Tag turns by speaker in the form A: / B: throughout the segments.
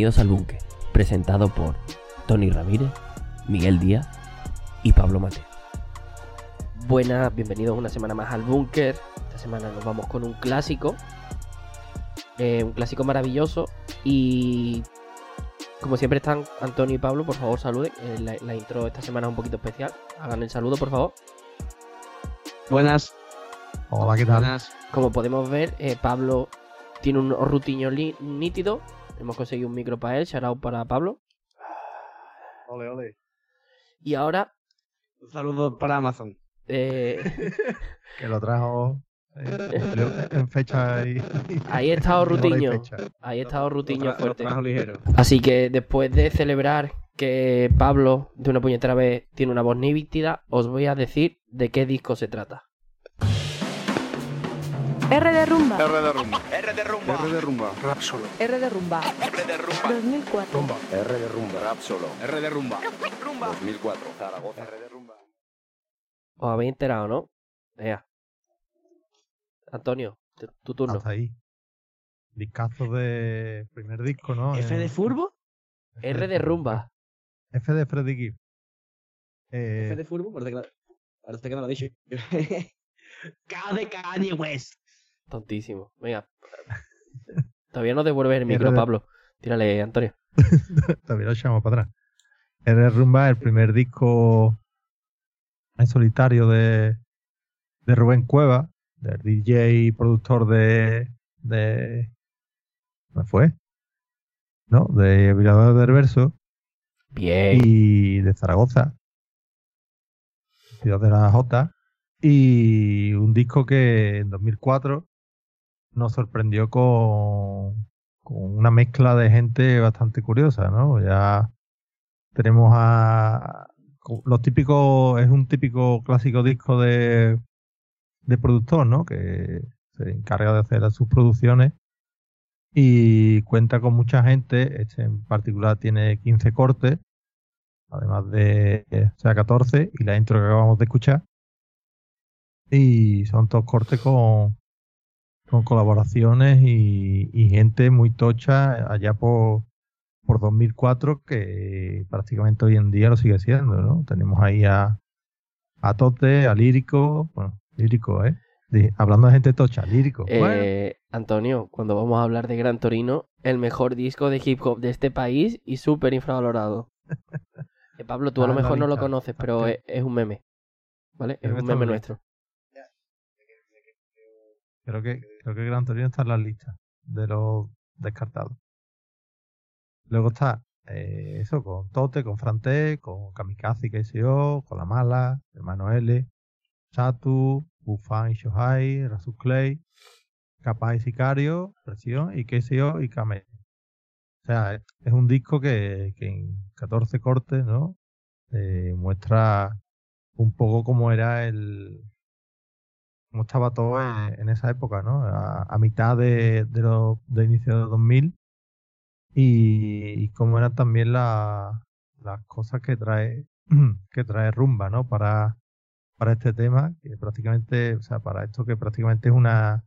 A: Bienvenidos al Búnker, presentado por Tony Ramírez, Miguel Díaz y Pablo Mateo. Buenas, bienvenidos una semana más al Búnker. Esta semana nos vamos con un clásico, eh, un clásico maravilloso y como siempre están Antonio y Pablo, por favor saluden. Eh, la, la intro esta semana es un poquito especial. Hagan el saludo, por favor.
B: Buenas.
C: Hola, ¿qué tal?
B: Buenas.
A: Como podemos ver, eh, Pablo tiene un rutiño nítido. Hemos conseguido un micro para él, shout out para Pablo.
C: Ole, ole.
A: Y ahora,
B: Un saludo para Amazon.
A: eh,
C: Que lo trajo eh, en fecha y.
A: ahí ha estado Rutiño. Ahí ha estado Rutiño fuerte.
B: trajo ligero.
A: Así que después de celebrar que Pablo, de una puñetera vez, tiene una voz nítida, os voy a decir de qué disco se trata.
D: R de rumba.
E: R de rumba.
F: R de rumba.
E: R de rumba.
D: R de rumba.
F: R de rumba.
D: 2004.
F: R de rumba. Rap solo.
E: R de rumba.
F: Rumba. 2004. Zaragoza. R de rumba.
A: Os habéis enterado, ¿no? Ea. Antonio, tu turno.
C: Hasta ahí. Discazo de primer disco, ¿no?
B: ¿F de
C: Eh,
B: Furbo?
A: R de rumba.
C: F de Freddy Gibb. Eh,
B: ¿F de Furbo? Parece que, parece que no lo he dicho. K de Kanye West.
A: Tontísimo. Venga. Todavía no devuelves el micro, Pablo. Tírale, Antonio.
C: Todavía lo echamos para atrás. De Rumba, el primer disco en solitario de, de Rubén Cueva, del DJ y productor de. de ¿Cómo fue? ¿No? De Violador del Verso.
A: Bien.
C: y de Zaragoza, ciudad de la Jota, y un disco que en 2004 nos sorprendió con, una mezcla de gente bastante curiosa, ¿no? Ya tenemos a los típicos, es un típico clásico disco de, de productor, ¿no? Que se encarga de hacer sus producciones y cuenta con mucha gente. Este en particular tiene 15 cortes, además de o sea 14 y la intro que acabamos de escuchar. Y son todos cortes con, con colaboraciones y, y gente muy tocha allá por, por 2004 que prácticamente hoy en día lo sigue siendo, ¿no? Tenemos ahí a, a Tote, a Lírico, bueno, Lírico, ¿eh? Hablando de gente tocha, Lírico. Bueno,
A: Eh, Antonio, cuando vamos a hablar de Gran Torino, el mejor disco de hip hop de este país y súper infravalorado. Eh, Pablo, tú a lo
C: Ah,
A: mejor no lo conoces, pero es, es un meme. ¿Vale? Es un meme nuestro.
C: Creo que, creo que Gran Torino está en la lista de los descartados. Luego está eh, eso con Tote, con Frante, con Kamikaze y KCO, con La Mala, Hermano L, Satu, Bufan y Shohai, Rasul Clay, Capaz y Sicario, Presión y KCO y Kame. O sea, es un disco que, que en 14 cortes, ¿no? Eh, muestra un poco cómo era el, cómo estaba todo en, esa época, ¿no? A, mitad de, los de inicio de 2000 y, y cómo eran también la- las cosas que trae que trae Rumba, ¿no? Para, este tema, que prácticamente, o sea, para esto que prácticamente es una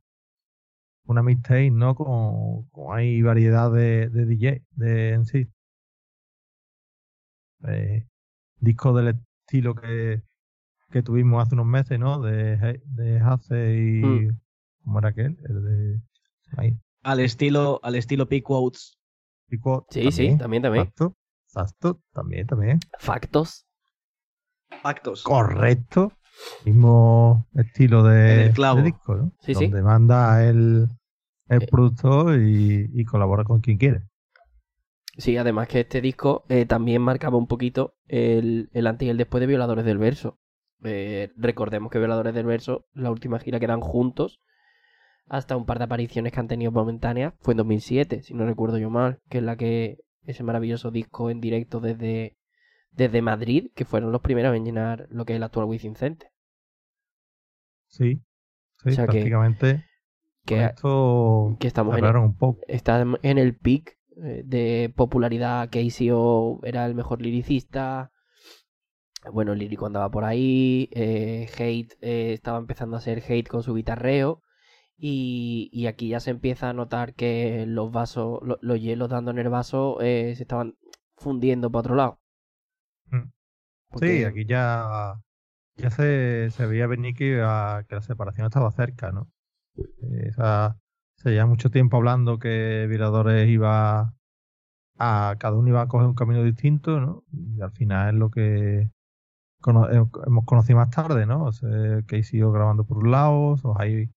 C: una mixtape, ¿no? Con, con hay variedad de, de DJ de, en sí. Eh, del estilo que, que tuvimos hace unos meses, ¿no? De, de Hace y.
A: Mm.
C: ¿Cómo era aquel? El de. Ahí.
B: Al estilo, al estilo P-Quotes.
C: Pico,
A: Sí, sí, también, también.
C: Exacto. Exacto, también, también.
A: Factos.
B: Pactos.
C: Correcto. Mismo estilo de, de disco, ¿no?
A: Sí, sí.
C: Donde manda el, el
A: Eh.
C: productor y, y colabora con quien quiere.
A: Sí, además que este disco eh, también marcaba un poquito el, el antes y el después de Violadores del Verso. Eh, recordemos que Violadores del Verso, la última gira que dan juntos, hasta un par de apariciones que han tenido momentáneas, fue en 2007, si no recuerdo yo mal, que es la que ese maravilloso disco en directo desde, desde Madrid, que fueron los primeros en llenar lo que es el actual Wizzing Center.
C: Sí. Sí,
A: O sea
C: prácticamente.
A: Que,
C: esto
A: que estamos en,
C: un poco.
A: está en el pic eh, de popularidad. KCO era el mejor liricista. Bueno, lírico andaba por ahí. eh, Hate eh, estaba empezando a hacer Hate con su guitarreo. Y, y aquí ya se empieza a notar que los vasos, lo- los hielos dando en el vaso eh, se estaban fundiendo para otro lado.
C: Mm.
A: Porque-
C: Sí, aquí ya, ya se, se veía venir que, la separación estaba cerca, ¿no? Esa- se lleva mucho tiempo hablando que Viradores iba a. Cada uno iba a coger un camino distinto, ¿no? Y al final es lo que cono- eh, hemos conocido más tarde, ¿no? O sea, que siguió grabando por un lado, ahí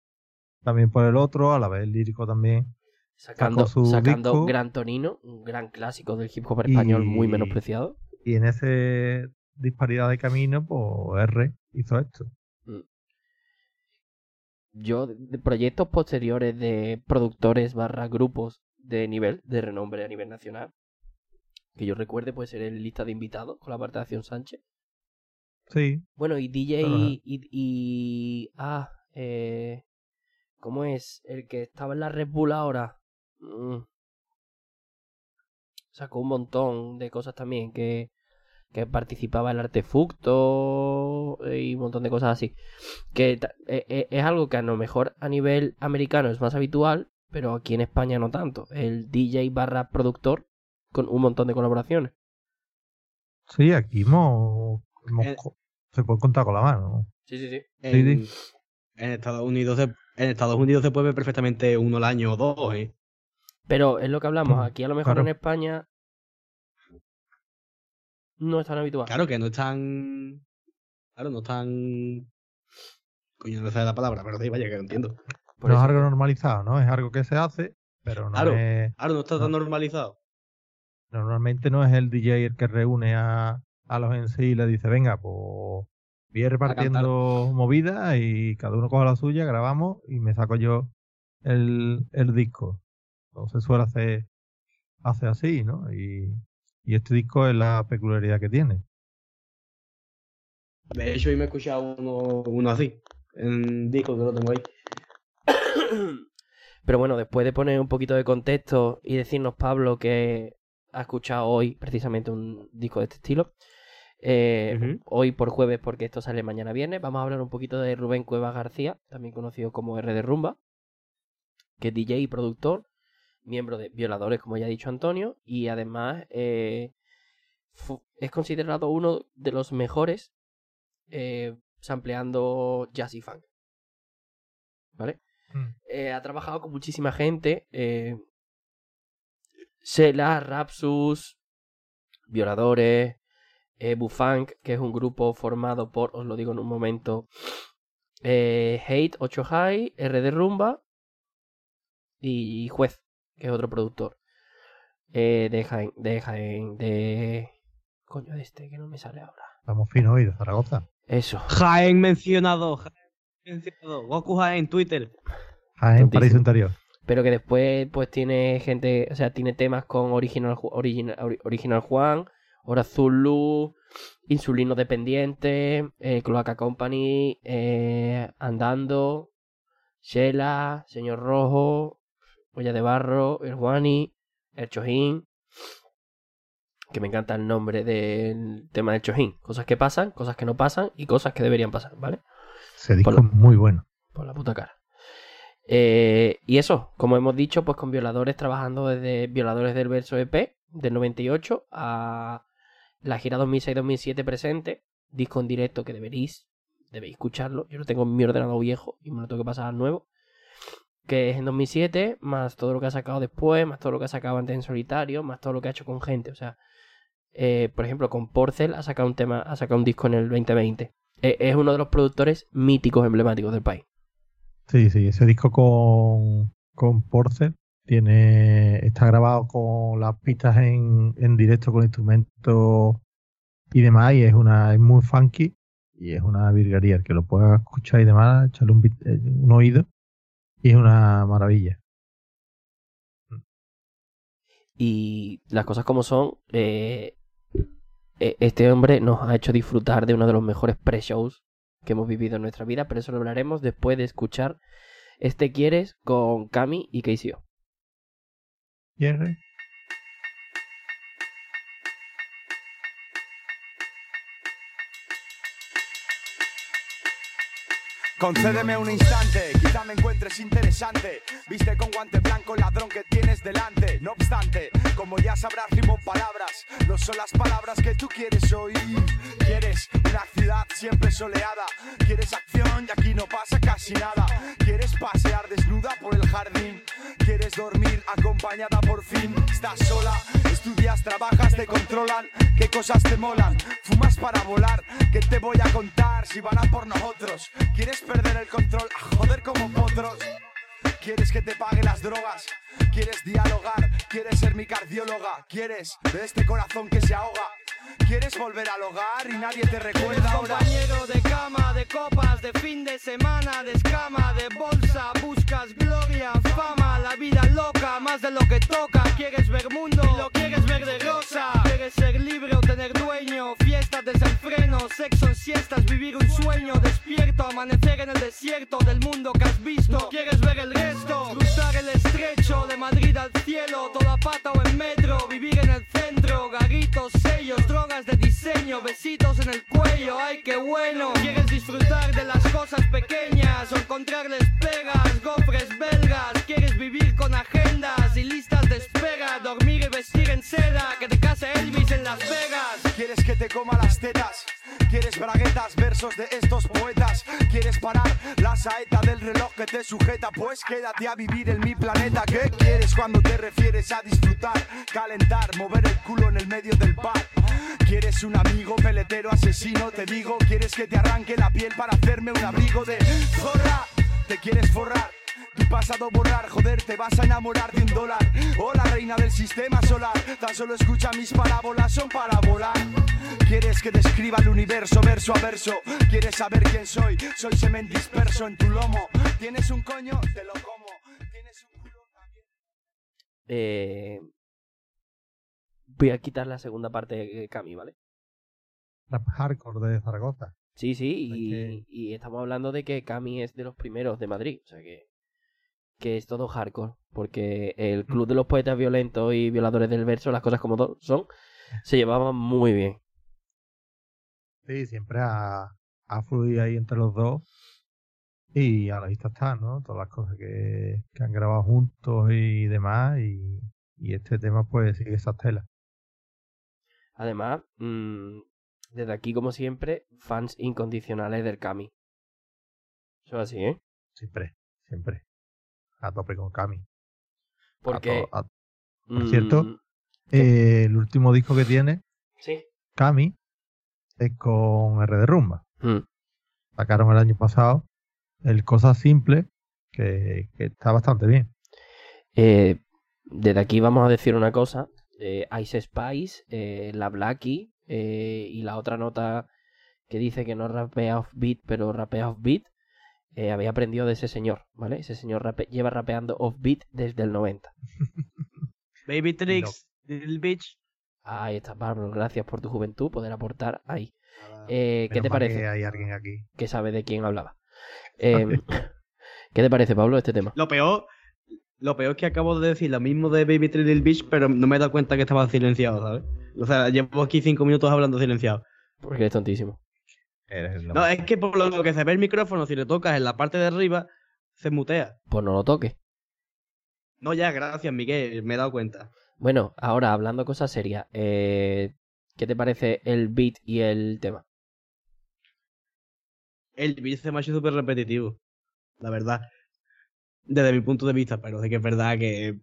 C: también por el otro, a la vez el lírico también.
A: Sacando,
C: su
A: sacando
C: disco.
A: Gran Tonino, un gran clásico del hip hop español muy menospreciado.
C: Y en ese disparidad de camino, pues R hizo esto.
A: Yo, de- proyectos posteriores de productores barra grupos de nivel, de renombre a nivel nacional, que yo recuerde puede ser el lista de invitados con la parte de Acción Sánchez.
C: Sí,
A: Bueno, y DJ y, y- Ah, eh, ¿cómo es? El que estaba en la Red Bull ahora. Mm. Sacó un montón de cosas también, que, que participaba el Artefacto eh, y un montón de cosas así. Que eh, eh, es algo que a lo mejor a nivel americano es más habitual, pero aquí en España no tanto. El DJ barra productor con un montón de colaboraciones.
C: sí, aquí hemos, hemos
B: Eh.
C: se puede contar con la mano.
A: Sí, sí, sí.
B: En,
C: Sí,
B: en Estados Unidos se, en Estados Unidos se puede ver perfectamente uno al año o dos, ¿eh?
A: Pero es lo que hablamos,
C: Mm,
A: aquí a lo mejor
C: claro.
A: en España no es tan habitual.
B: Claro que no están. Claro, no están. Coño, no sé la palabra, pero sí, vaya que lo entiendo.
A: Por
C: no
A: eso.
C: es algo normalizado, ¿no? Es algo que se hace, pero no
B: Claro.
C: es.
B: Claro, no está tan normalizado.
C: Normalmente no es el DJ el que reúne a, a los en sí y le dice, venga, pues voy a ir repartiendo movidas y cada uno coge la suya, grabamos y me saco yo el, el disco. Entonces suele hacer, hace así, ¿no? Y, y este disco es la peculiaridad que tiene.
B: De hecho, hoy me he escuchado uno, uno así. En disco que lo tengo ahí.
A: Pero bueno, después de poner un poquito de contexto y decirnos Pablo que ha escuchado hoy precisamente un disco de este estilo, eh, hoy por jueves, porque esto sale mañana viernes, vamos a hablar un poquito de Rubén Cuevas García, también conocido como R de Rumba, que es DJ y productor, miembro de Violadores, como ya ha dicho Antonio, y además eh, es considerado uno de los mejores eh, sampleando jazz y funk. ¿Vale?
C: Mm.
A: Eh, ha trabajado con muchísima gente. Eh, Sela, Rapsus, Violadores, eh, Bufunk, que es un grupo formado por, os lo digo en un momento, eh, Hate, 8 High, R de Rumba y Juez, que es otro productor. Eh, de Jaén, de Jaén, de... Coño, de este, que no me sale ahora.
C: Estamos finos hoy de Zaragoza.
A: Eso.
B: Jaén mencionado. Jaén mencionado. Goku Jaén en Twitter.
C: Jaén. Paraíso Interior.
A: Pero que después pues tiene gente, o sea, tiene temas con Original, Original, Ori- Original Juan, Hora Zulu, Insulino Dependiente, eh, Cloaca Company, eh, Andando, Shela, Señor Rojo, Olla de Barro, El Juani, El Chojín. Que me encanta el nombre del tema del Chojín. Cosas que pasan, cosas que no pasan y cosas que deberían pasar, ¿vale? Lo-
C: es muy bueno.
A: Por la puta cara. Eh, y eso, como hemos dicho, pues con violadores trabajando desde Violadores del Verso EP del 98 a la gira 2006-2007 presente, disco en directo que deberéis, debéis escucharlo. Yo lo tengo en mi ordenador viejo y me lo tengo que pasar al nuevo. Que es en 2007, más todo lo que ha sacado después, más todo lo que ha sacado antes en solitario, más todo lo que ha hecho con gente. O sea, eh, por ejemplo, con Porcel ha sacado un tema, ha sacado un disco en el 2020. Eh, es uno de los productores míticos emblemáticos del país.
C: Sí, sí, ese disco con, con Porcel tiene, está grabado con las pistas en, en directo con instrumentos y demás, y es una, es muy funky y es una virguería. El que lo pueda escuchar y demás, echarle un, oído y es una maravilla.
A: Y las cosas como son, eh, eh, este hombre nos ha hecho disfrutar de uno de los mejores pre-shows que hemos vivido en nuestra vida, pero eso lo hablaremos después de escuchar Este Quieres con Cami y KCO.
C: ¿Y
D: Concédeme un instante, quizá me encuentres interesante. Viste con guante blanco ladrón que tienes delante. No obstante, como ya sabrás, rimo palabras. No son las palabras que tú quieres oír. Quieres una ciudad siempre soleada. Quieres acción y aquí no pasa casi nada. Quieres pasear desnuda por el jardín. Quieres dormir acompañada por fin. Estás sola, estudias, trabajas, te controlan. ¿Qué cosas te molan? Fumas para volar. ¿Qué te voy a contar si van a por nosotros? ¿Quieres perder el control? A joder como potros. ¿Quieres que te pague las drogas? ¿Quieres dialogar? ¿Quieres ser mi cardióloga? ¿Quieres de este corazón que se ahoga? ¿Quieres volver al hogar y nadie te recuerda ahora?
E: compañero de cama, de copas, de fin de semana, de escama, de bolsa, buscas gloria, fama, la vida loca, más de lo que toca. Quieres ver mundo, lo quieres ver de rosa. Quieres ser libre o tener dueño, fiestas desenfreno, sexo en siestas, vivir un sueño, despierto, amanecer en el desierto del mundo que has visto. Quieres ver el resto, cruzar el estrecho de Madrid al cielo, toda pata o en metro, vivir en el centro, garritos, sellos, drogas de diseño, besitos en el cuello, ay qué bueno. Quieres disfrutar de las cosas pequeñas o encontrarles pegas, gofres belgas. Quieres vivir con agendas y listas de espera, dormir y vestir en seda, que te case Elvis en Las Vegas.
D: ¿Quieres que te coma las tetas? ¿Quieres braguetas, versos de estos poetas? ¿Quieres parar la saeta del reloj que te sujeta? Pues quédate a vivir en mi planeta. ¿Qué quieres cuando te refieres a disfrutar? Calentar, mover el culo en el medio del bar. ¿Quieres un amigo peletero asesino? Te digo, ¿quieres que te arranque la piel para hacerme un abrigo de zorra? ¿Te quieres forrar? Tu pasado borrar, joder, te vas a enamorar de un dólar. Hola, reina del sistema solar. Tan solo escucha mis parábolas, son para volar. ¿Quieres que describa el universo verso a verso? ¿Quieres saber quién soy? Soy semen disperso en tu lomo. ¿Tienes un coño? Te lo como. ¿Tienes un culo? También.
A: Eh, voy a quitar la segunda parte de Cami, ¿vale?
C: Rap hardcore de Zaragoza.
A: Sí, sí, y,
C: que-
A: y estamos hablando de que Cami es de los primeros de Madrid, o sea que, que es todo hardcore, porque el
C: Mm.
A: Club de los Poetas Violentos y Violadores del Verso, las cosas como son, se llevaban muy bien.
C: Sí, siempre ha, ha fluido ahí entre los dos. Y a la vista está, ¿no? Todas las cosas que, que han grabado juntos y demás. Y, y este tema, pues, sigue esa tela.
A: Además, mm, desde aquí, como siempre, fans incondicionales del Cami. Eso es así, ¿eh?
C: Siempre, siempre. A tope con Cami. A
A: Porque...
C: to- a- por cierto,
A: mm,
C: eh, el último disco que tiene,
A: sí.
C: Cami, es con R de Rumba.
A: Mm.
C: Sacaron el año pasado el Cosas Simples, que, que está bastante bien.
A: Eh, desde aquí vamos a decir una cosa. Eh, Ice Spice, eh, la Blackie eh, y la otra nota que dice que no rapea off beat, pero rapea off beat, eh, había aprendido de ese señor, ¿vale? Ese señor rape- lleva rapeando off beat desde el 90.
B: Baby Tricks, Little Bitch.
A: Ahí está, Pablo, gracias por tu juventud, poder aportar ahí. Eh, ¿Qué te parece?
C: Que hay alguien aquí.
A: Que sabe de quién hablaba. Eh, ¿Qué te parece, Pablo, este tema?
B: Lo peor, lo peor es que acabo de decir lo mismo de Baby Little Bitch, pero no me he dado cuenta que estaba silenciado, ¿sabes? O sea, llevo aquí cinco minutos hablando silenciado.
A: Porque eres tontísimo.
C: Eres
B: No, es que por lo que se ve el micrófono, si le tocas en la parte de arriba, se mutea.
A: Pues no lo toques.
B: No, ya, gracias, Miguel, me he dado cuenta.
A: Bueno, ahora hablando cosas serias, eh, ¿qué te parece el beat y el tema?
B: El beat se me ha hecho súper repetitivo, la verdad. Desde mi punto de vista, pero sí que es verdad que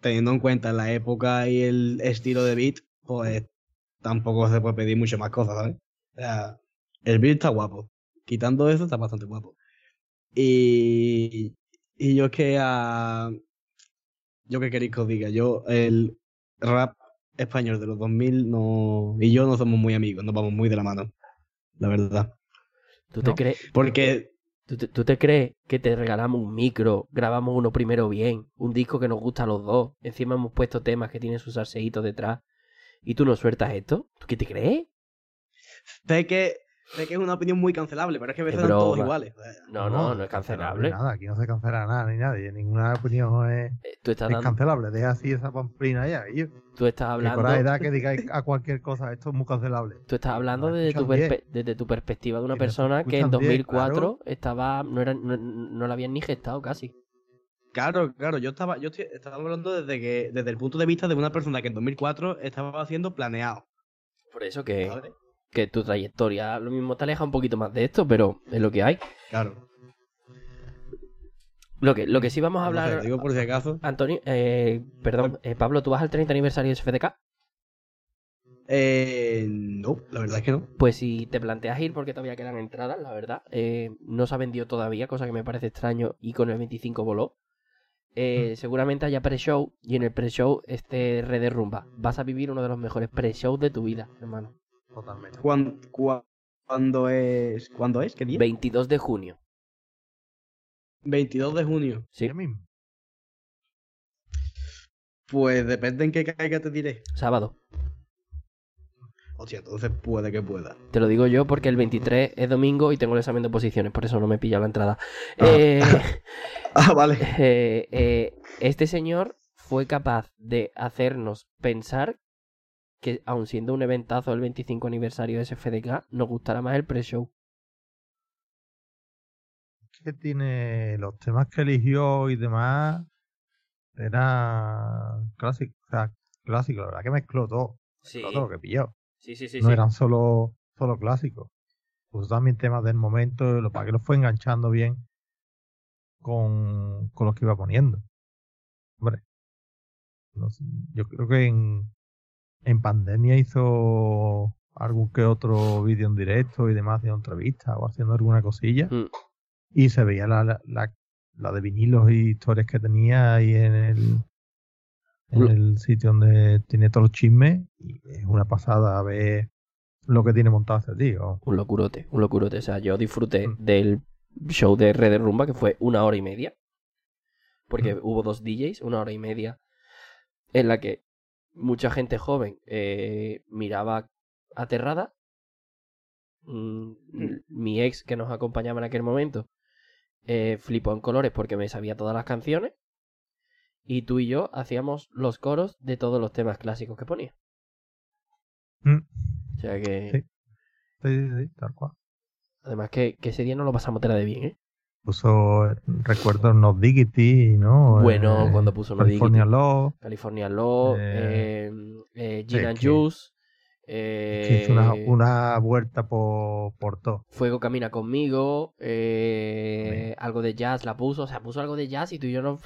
B: teniendo en cuenta la época y el estilo de beat, pues tampoco se puede pedir mucho más cosas, ¿sabes? O sea, el beat está guapo. Quitando eso, está bastante guapo. Y, y yo es que a... Yo que queréis que os diga, yo el rap español de los 2000 no... Y yo no somos muy amigos, nos vamos muy de la mano, la verdad.
A: ¿Tú te
C: No.
A: crees?
B: Porque
A: ¿Tú te, tú te crees que te regalamos un micro, grabamos uno primero bien, un disco que nos gusta a los dos, encima hemos puesto temas que tienen sus salseitos detrás, y tú no sueltas esto? ¿Tú qué te crees?
B: sé que sé que es una opinión muy cancelable, pero es que a veces
A: Es
B: son todos iguales.
A: No, no, no es cancelable.
C: Nada, aquí no se cancela nada ni nadie. Ninguna opinión es,
A: Eh, Tú estás,
C: es
A: dando-
C: cancelable. Deja así esa pamplina ya. Yo,
A: tú estás hablando,
C: por ahí da que digáis a cualquier cosa, esto es muy cancelable.
A: tú estás hablando
C: No,
A: desde, tu desde tu perspectiva de una
C: Que
A: persona que en
C: escuchan bien,
A: 2004
C: claro.
A: estaba no, era, no, no la habían ni gestado casi.
B: Claro, claro, yo estaba, yo estoy- estaba hablando desde que, desde el punto de vista de una persona que en 2004 estaba haciendo planeado.
A: Por eso que,
B: ¿vale?
A: Que tu trayectoria lo mismo te aleja un poquito más de esto, pero es lo que hay.
B: Claro.
A: Lo que, lo que sí vamos a
B: No sé,
A: hablar,
B: digo por si acaso.
A: Antonio, eh, perdón, eh, Pablo, ¿tú vas al 30 aniversario de SFDK?
B: Eh, no, la verdad es que no.
A: Pues si te planteas ir, porque todavía quedan entradas, la verdad, eh, no se ha vendido todavía, cosa que me parece extraño, y con el 25 voló. Eh, Seguramente haya pre-show, y en el pre-show este Red de Rumba. Vas a vivir uno de los mejores pre-shows de tu vida, hermano.
C: Totalmente.
B: ¿Cuán- cua- ¿Cuándo es? ¿Cuándo es? ¿Qué día?
A: 22 de junio.
B: 22 de junio.
A: Sí,
C: Yo mismo.
B: Pues depende en qué caiga te diré.
A: sábado.
B: Hostia, entonces puede que pueda.
A: Te lo digo yo porque el 23 es domingo y tengo el examen de oposiciones, por eso no me he pillado la entrada.
B: Ah.
A: Eh,
B: Ah, vale.
A: eh, eh, este señor fue capaz de hacernos pensar que, aun siendo un eventazo del 25 aniversario de SFDK, nos gustará más el pre-show.
C: que tiene los temas que eligió y demás era clásico, o sea, clásico, la verdad que mezcló todo,
A: Sí,
C: todo lo que pilló.
A: sí, sí, sí.
C: no
A: sí.
C: eran solo, solo clásicos. Puso también temas del momento, lo para que lo fue enganchando bien con, con los que iba poniendo. Hombre, no sé, yo creo que en, en pandemia hizo algún que otro vídeo en directo y demás, haciendo entrevistas o haciendo alguna cosilla.
A: Mm.
C: Y se veía la, la, la, la de vinilos y historias que tenía ahí en el, en el sitio donde tiene todos los chismes. Y es una pasada ver lo que tiene montado ese tío.
A: Un locurote, un locurote. O sea, yo disfruté
C: Mm.
A: del show de Red de Rumba, que fue una hora y media. Porque
C: Mm.
A: hubo dos DJs, una hora y media, en la que mucha gente joven eh, miraba aterrada. Mm, Mi ex, que nos acompañaba en aquel momento, eh, flipó en colores porque me sabía todas las canciones. Y tú y yo hacíamos los coros de todos los temas clásicos que ponía.
C: Mm.
A: O sea que,
C: Sí. Sí, sí, sí, tal cual.
A: además que, que ese día no lo pasamos tela de bien, ¿eh?
C: Puso, eh, recuerdo, No Diggity, ¿no?
A: Bueno, cuando puso No
C: California Law,
A: California Law,
C: Eh,
A: eh, eh, Gin and Juice,
C: hizo una,
A: eh,
C: una vuelta por, por todo.
A: Fuego Camina Conmigo, eh, algo de jazz la puso, o sea, puso algo de jazz y tú y yo nos.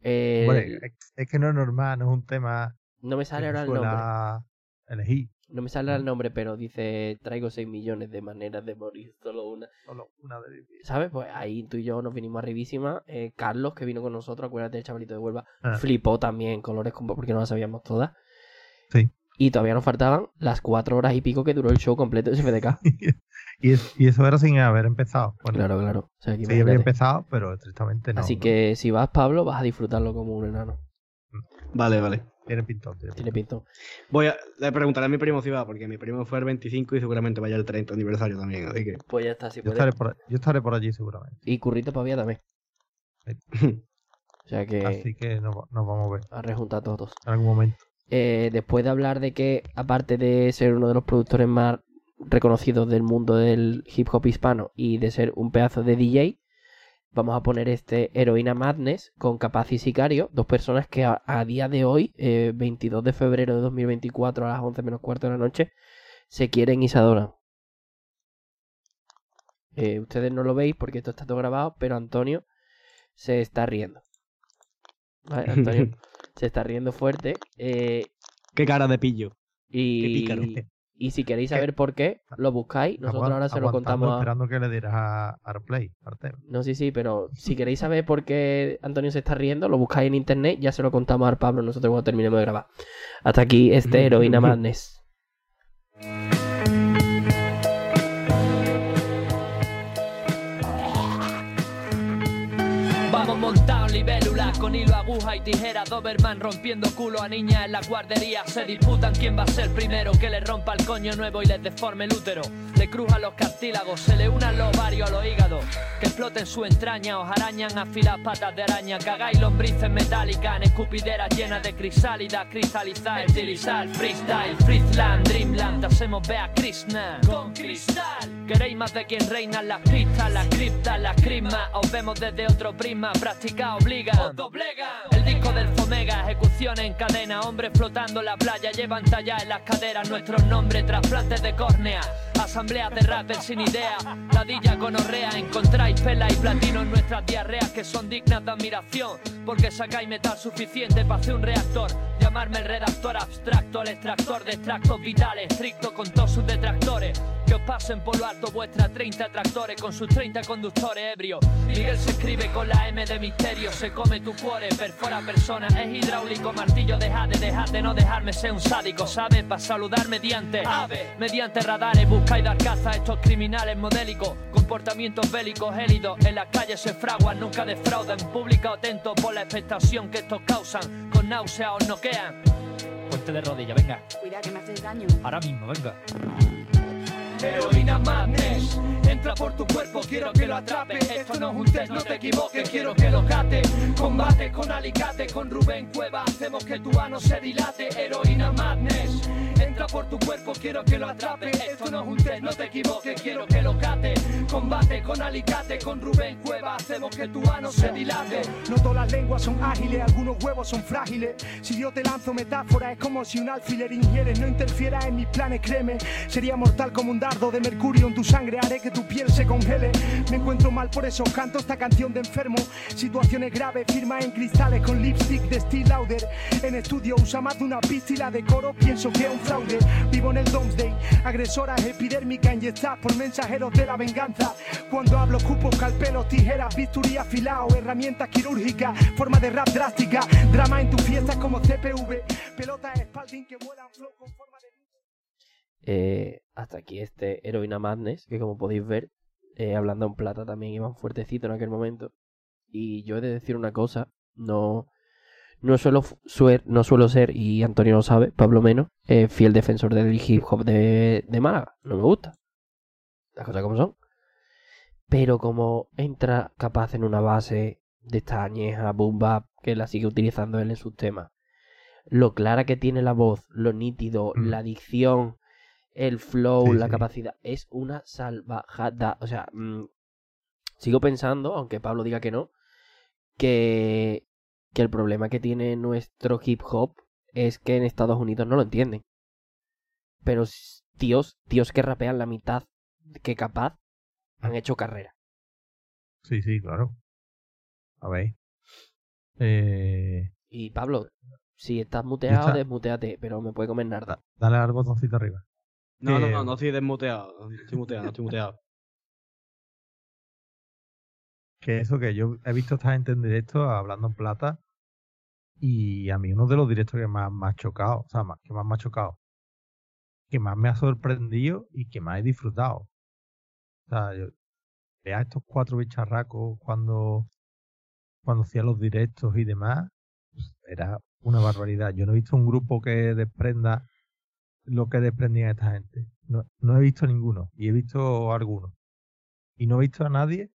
A: Eh,
C: Hombre, es, es que no es normal, no es un tema
A: no me sale ahora el nombre,
C: elegir.
A: No me sale el nombre, pero dice, traigo 6 millones de maneras de morir, solo una.
C: Solo una de
A: ¿Sabes? Pues ahí tú y yo nos vinimos arribísima. Eh, Carlos, que vino con nosotros, acuérdate del chavalito de Huelva,
C: Ah.
A: flipó también colores como porque no las sabíamos todas.
C: Sí.
A: Y todavía nos faltaban las cuatro horas y pico que duró el show completo de SFDK.
C: y, es- y eso era sin haber empezado. Bueno,
A: claro, claro. O sea,
C: sí había empezado, pero estrictamente no.
A: Así
C: ¿no?
A: que si vas, Pablo, vas a disfrutarlo como un enano.
B: Vale, vale.
C: Tiene pintón, tiene
A: Tiene
C: pintón.
B: Voy a le preguntaré a mi primo si va, porque mi primo fue el 25 y seguramente vaya el 30 aniversario también, así que.
A: Pues ya está, si
C: Yo
A: puedes.
C: estaré, por, yo estaré por allí seguramente.
A: Y Currito Pavía también. O sea que
C: Así que nos, nos vamos a ver
A: a rejuntar todos.
C: en algún momento.
A: Eh, después de hablar de que, aparte de ser uno de los productores más reconocidos del mundo del hip hop hispano y de ser un pedazo de DJ, vamos a poner este Heroína Madness con Capaz y Sicario, dos personas que a, a día de hoy, eh, 22 de febrero de 2024 a las 11 menos cuarto de la noche, se quieren y se adoran. Eh, ustedes no lo veis porque esto está todo grabado, pero Antonio se está riendo. ¿Vale? Antonio se está riendo fuerte. eh,
B: Qué cara de pillo.
A: y,
B: Qué pícaro.
A: Y si queréis
C: ¿Qué?
A: saber por qué, lo buscáis. Nosotros ahora se lo contamos a...
C: Esperando que le dieras a Arplay.
A: No, sí, sí, pero si queréis saber por qué Antonio se está riendo, lo buscáis en internet, ya se lo contamos al Pablo nosotros cuando terminemos de grabar. Hasta aquí este Heroína Madness.
G: Con hilo, aguja y tijera. Doberman rompiendo culo a niñas en la guardería. Se disputan quién va a ser primero que le rompa el coño nuevo y les deforme el útero. Le crujan los cartílagos, se le unan los varios a los hígados. Que exploten su entraña, os arañan afiladas patas de araña. Cagáis lombrices metálicas en escupideras llenas de crisálida. Cristalizar, estilizar, freestyle, freeland, dreamland. Hacemos vea Krishna con cristal. Queréis más de quien reina las pistas, las criptas, las crismas. Os vemos desde otro prisma, práctica obliga. El disco del Fomega, ejecución en cadena. Hombres flotando en la playa, llevan talladas en las caderas nuestros nombres, trasplantes de córnea. Asambleas de rapper sin idea, ladilla con orrea. Encontráis pela y platino en nuestras diarreas que son dignas de admiración. Porque sacáis metal suficiente para hacer un reactor. Llamarme el redactor abstracto, el extractor de extractos vitales, estricto con todos sus detractores. Que os pasen por lo alto vuestras 30 tractores con sus 30 conductores ebrios. Miguel se escribe con la M de misterio, se come tu cuore, perfora persona, es hidráulico, martillo, dejad de dejar de no dejarme ser un sádico, ¿sabes? Para saludar mediante ave, mediante radares, buscáis dar caza a estos criminales modélicos, comportamientos bélicos gélidos, en las calles se fraguan, nunca defraudan, público atento por la expectación que estos causan, con náusea os noquean. Puente de rodilla, venga,
H: Cuidado que me haces daño.
G: ahora mismo, venga. Heroína madness, entra por tu cuerpo, quiero que lo atrape. Esto no es un test, no te equivoques, quiero que lo cate. Combate con alicate, con Rubén Cueva, hacemos que tu ano se dilate. Heroína madness, entra por tu cuerpo, quiero que lo atrape. Esto no es un test, no te equivoques, quiero que lo cate. Combate con alicate, con Rubén Cueva, hacemos que tu ano se dilate.
I: No todas las lenguas son ágiles, algunos huevos son frágiles. Si yo te lanzo metáfora, es como si un alfiler ingieres. No interfiera en mis planes, créeme. Sería mortal como un dardo de mercurio en tu sangre, haré que tu piel se congele. Me encuentro mal, por eso canto esta canción de enfermo. Situaciones graves, firma en cristales con lipstick de Steel Lauder. En estudio usa más de una pístila de coro, pienso que es un fraude. Vivo en el Domesday, agresoras epidérmicas inyectadas por mensajeros de la venganza. Cuando hablo, cupo, calpelos, tijeras, bisturí afilado, herramientas quirúrgicas, forma de rap drástica. Drama en tus fiestas como CPV, pelota Spalding que vuelan flow con forma de.
A: Eh, hasta aquí este Heroína Madness, que como podéis ver, eh, hablando en plata también iban fuertecito en aquel momento. Y yo he de decir una cosa, no, no, suelo, suer- no suelo ser, y Antonio lo sabe, Pablo menos, eh, fiel defensor del hip hop de, de Málaga. No me gusta. Las cosas como son. Pero como entra capaz en una base de esta añeja boom bap que la sigue utilizando él en sus temas, lo clara que tiene la voz, lo nítido,
C: Mm.
A: la dicción, el flow,
C: Sí,
A: la
C: sí.
A: capacidad, es una salvajada. O sea, mm, sigo pensando, aunque Pablo diga que no, que, que el problema que tiene nuestro hip hop es que en Estados Unidos no lo entienden. Pero tíos, tíos que rapean la mitad que capaz han hecho carrera.
C: Sí, sí, claro. A ver. Eh,
A: Y Pablo, si estás muteado,
C: está-
A: desmuteate, pero me puede comer nada.
C: da- dale al botoncito arriba.
B: No, no, no, no estoy desmuteado. Estoy muteado, estoy muteado.
C: Que eso que yo he visto esta gente en directo hablando en plata y a mí uno de los directos que más ha chocado, o sea, más, que más me ha chocado, que más me ha sorprendido y que más he disfrutado. O sea, yo ver a estos cuatro bicharracos cuando, cuando hacían los directos y demás, pues, era una barbaridad. Yo no he visto un grupo que desprenda lo que desprendía esta gente. No, no he visto ninguno y he visto algunos. Y no he visto a nadie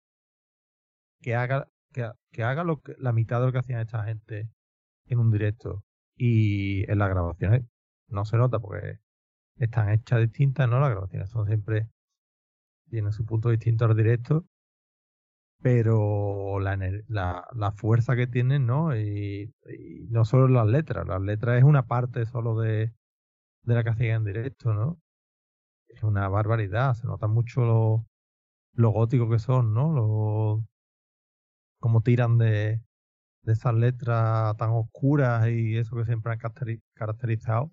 C: que haga que, que haga lo que, la mitad de lo que hacían esta gente en un directo y en las grabaciones no se nota porque están hechas distintas no las grabaciones son siempre tienen su punto distinto al directo pero la, la, la fuerza que tienen no y, y no solo las letras las letras es una parte solo de, de la que hacían en directo no es una barbaridad se nota mucho lo, lo gótico que son no lo cómo tiran de, de esas letras tan oscuras y eso que siempre han caracteri- caracterizado.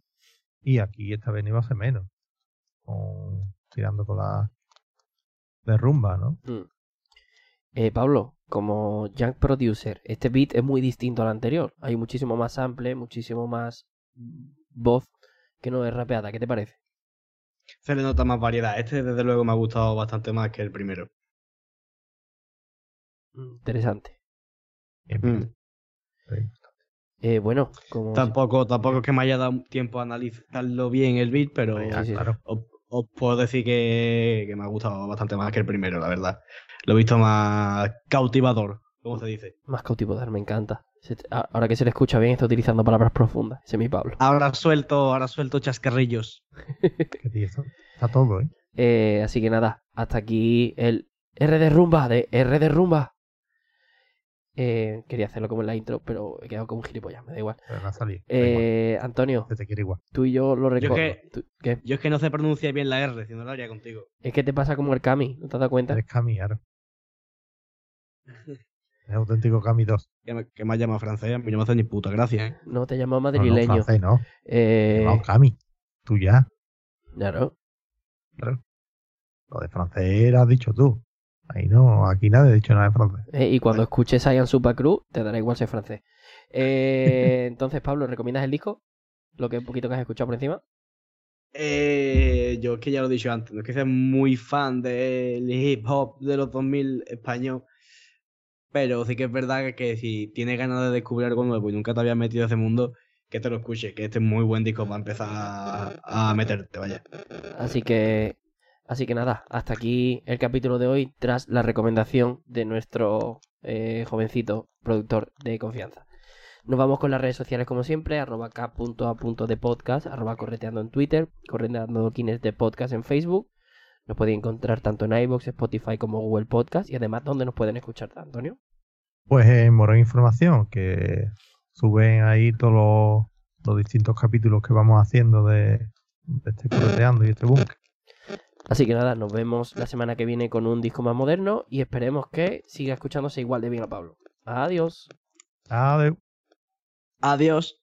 C: Y aquí esta vez iba a ser menos. Con- tirando con la de rumba, ¿no?
A: Mm. Eh, Pablo, como Young Producer, este beat es muy distinto al anterior. Hay muchísimo más sample, muchísimo más voz que no es rapeada. ¿Qué te parece?
B: Se le nota más variedad. Este, desde luego, me ha gustado bastante más que el primero.
A: Mm, Interesante.
B: Mm.
A: Eh, bueno, como...
B: Tampoco, tampoco es que me haya dado tiempo a analizarlo bien el beat, pero
C: ya,
A: sí, sí.
C: claro.
B: os, os puedo decir que, que me ha gustado bastante más que el primero, la verdad. Lo he visto más cautivador, como se dice.
A: Más cautivar, me encanta. Ahora que se le escucha bien, está utilizando palabras profundas. Ese es mi Pablo.
B: Ahora suelto, ahora suelto chascarrillos.
C: Esto está todo, ¿eh?
A: Eh, así que nada, hasta aquí el R de rumba de R de rumba. Eh, quería hacerlo como en la intro, pero he quedado como un gilipollas, me da igual.
C: Pero no ha salido. Da igual,
A: Eh, Antonio,
C: te quiere igual.
A: tú y yo lo
B: Yo
A: recuerdo.
B: Yo es que no sé pronunciar bien la R, si no lo haría contigo.
A: Es que te pasa como el Cami, ¿no te has dado cuenta?
C: Eres Cami, claro. Es auténtico Cami 2.
B: Que me, que me ha llamado francés, a mí no me hace ni puta gracia, ¿eh?
A: No te llamo
C: No, no,
A: madrileño.
C: francés, no.
A: Eh,
C: No, Cami. Tú ya.
A: claro.
C: Lo de francés lo has dicho tú. Ahí no, aquí nadie ha dicho nada de francés.
A: Eh, y cuando escuches Ian Supercruz, te dará igual ser francés. Eh, entonces, Pablo, ¿recomiendas el disco? Lo que un poquito que has escuchado por encima.
B: Eh, yo es que ya lo he dicho antes, no es que sea muy fan del hip hop de los 2000 español, pero sí que es verdad que, que si tienes ganas de descubrir algo nuevo y nunca te habías metido a ese mundo, que te lo escuches, que este es muy buen disco para empezar a, a meterte, vaya.
A: Así que, así que nada, hasta aquí el capítulo de hoy tras la recomendación de nuestro eh, jovencito productor de confianza. Nos vamos con las redes sociales como siempre, arroba k.a. de podcast, arroba correteando en Twitter, correteando quienes de podcast en Facebook. Nos pueden encontrar tanto en iVoox, Spotify como Google Podcast y además donde nos pueden escuchar, Antonio.
C: Pues en Morón Información, que suben ahí todos los, los distintos capítulos que vamos haciendo de, de este correteando y este búnker.
A: Así que nada, nos vemos la semana que viene con un disco más moderno y esperemos que siga escuchándose igual de bien a Pablo. Adiós.
C: Adiós.
B: Adiós.